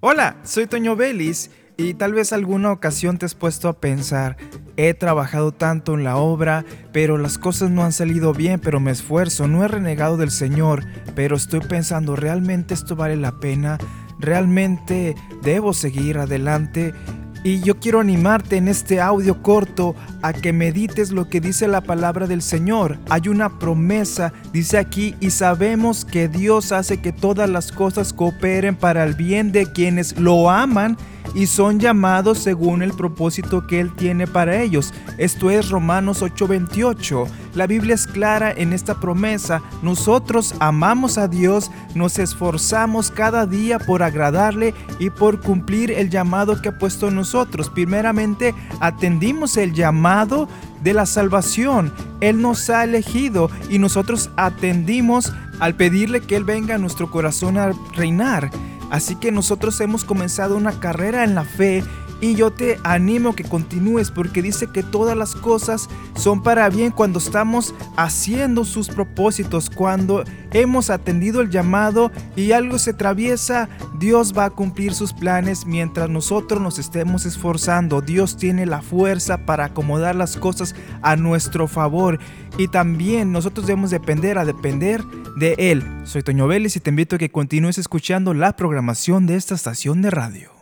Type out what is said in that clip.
Hola, soy Toño Vélez y tal vez alguna ocasión te has puesto a pensar, he trabajado tanto en la obra, pero las cosas no han salido bien, pero me esfuerzo, no he renegado del Señor, pero estoy pensando, ¿realmente esto vale la pena? ¿Realmente debo seguir adelante? Y yo quiero animarte en este audio corto a que medites lo que dice la palabra del Señor. Hay una promesa, dice aquí, y sabemos que Dios hace que todas las cosas cooperen para el bien de quienes lo aman y son llamados según el propósito que Él tiene para ellos. Esto es Romanos 8:28. La Biblia es clara en esta promesa. Nosotros amamos a Dios, nos esforzamos cada día por agradarle y por cumplir el llamado que ha puesto en nosotros. Primeramente, atendimos el llamado de la salvación. Él nos ha elegido y nosotros atendimos al pedirle que Él venga a nuestro corazón a reinar. Así que nosotros hemos comenzado una carrera en la fe y yo te animo que continúes porque dice que todas las cosas son para bien cuando estamos haciendo sus propósitos, cuando hemos atendido el llamado y algo se atraviesa, Dios va a cumplir sus planes mientras nosotros nos estemos esforzando. Dios tiene la fuerza para acomodar las cosas a nuestro favor y también nosotros debemos depender a depender de Él. Soy Toño Vélez y te invito a que continúes escuchando la programación de esta estación de radio.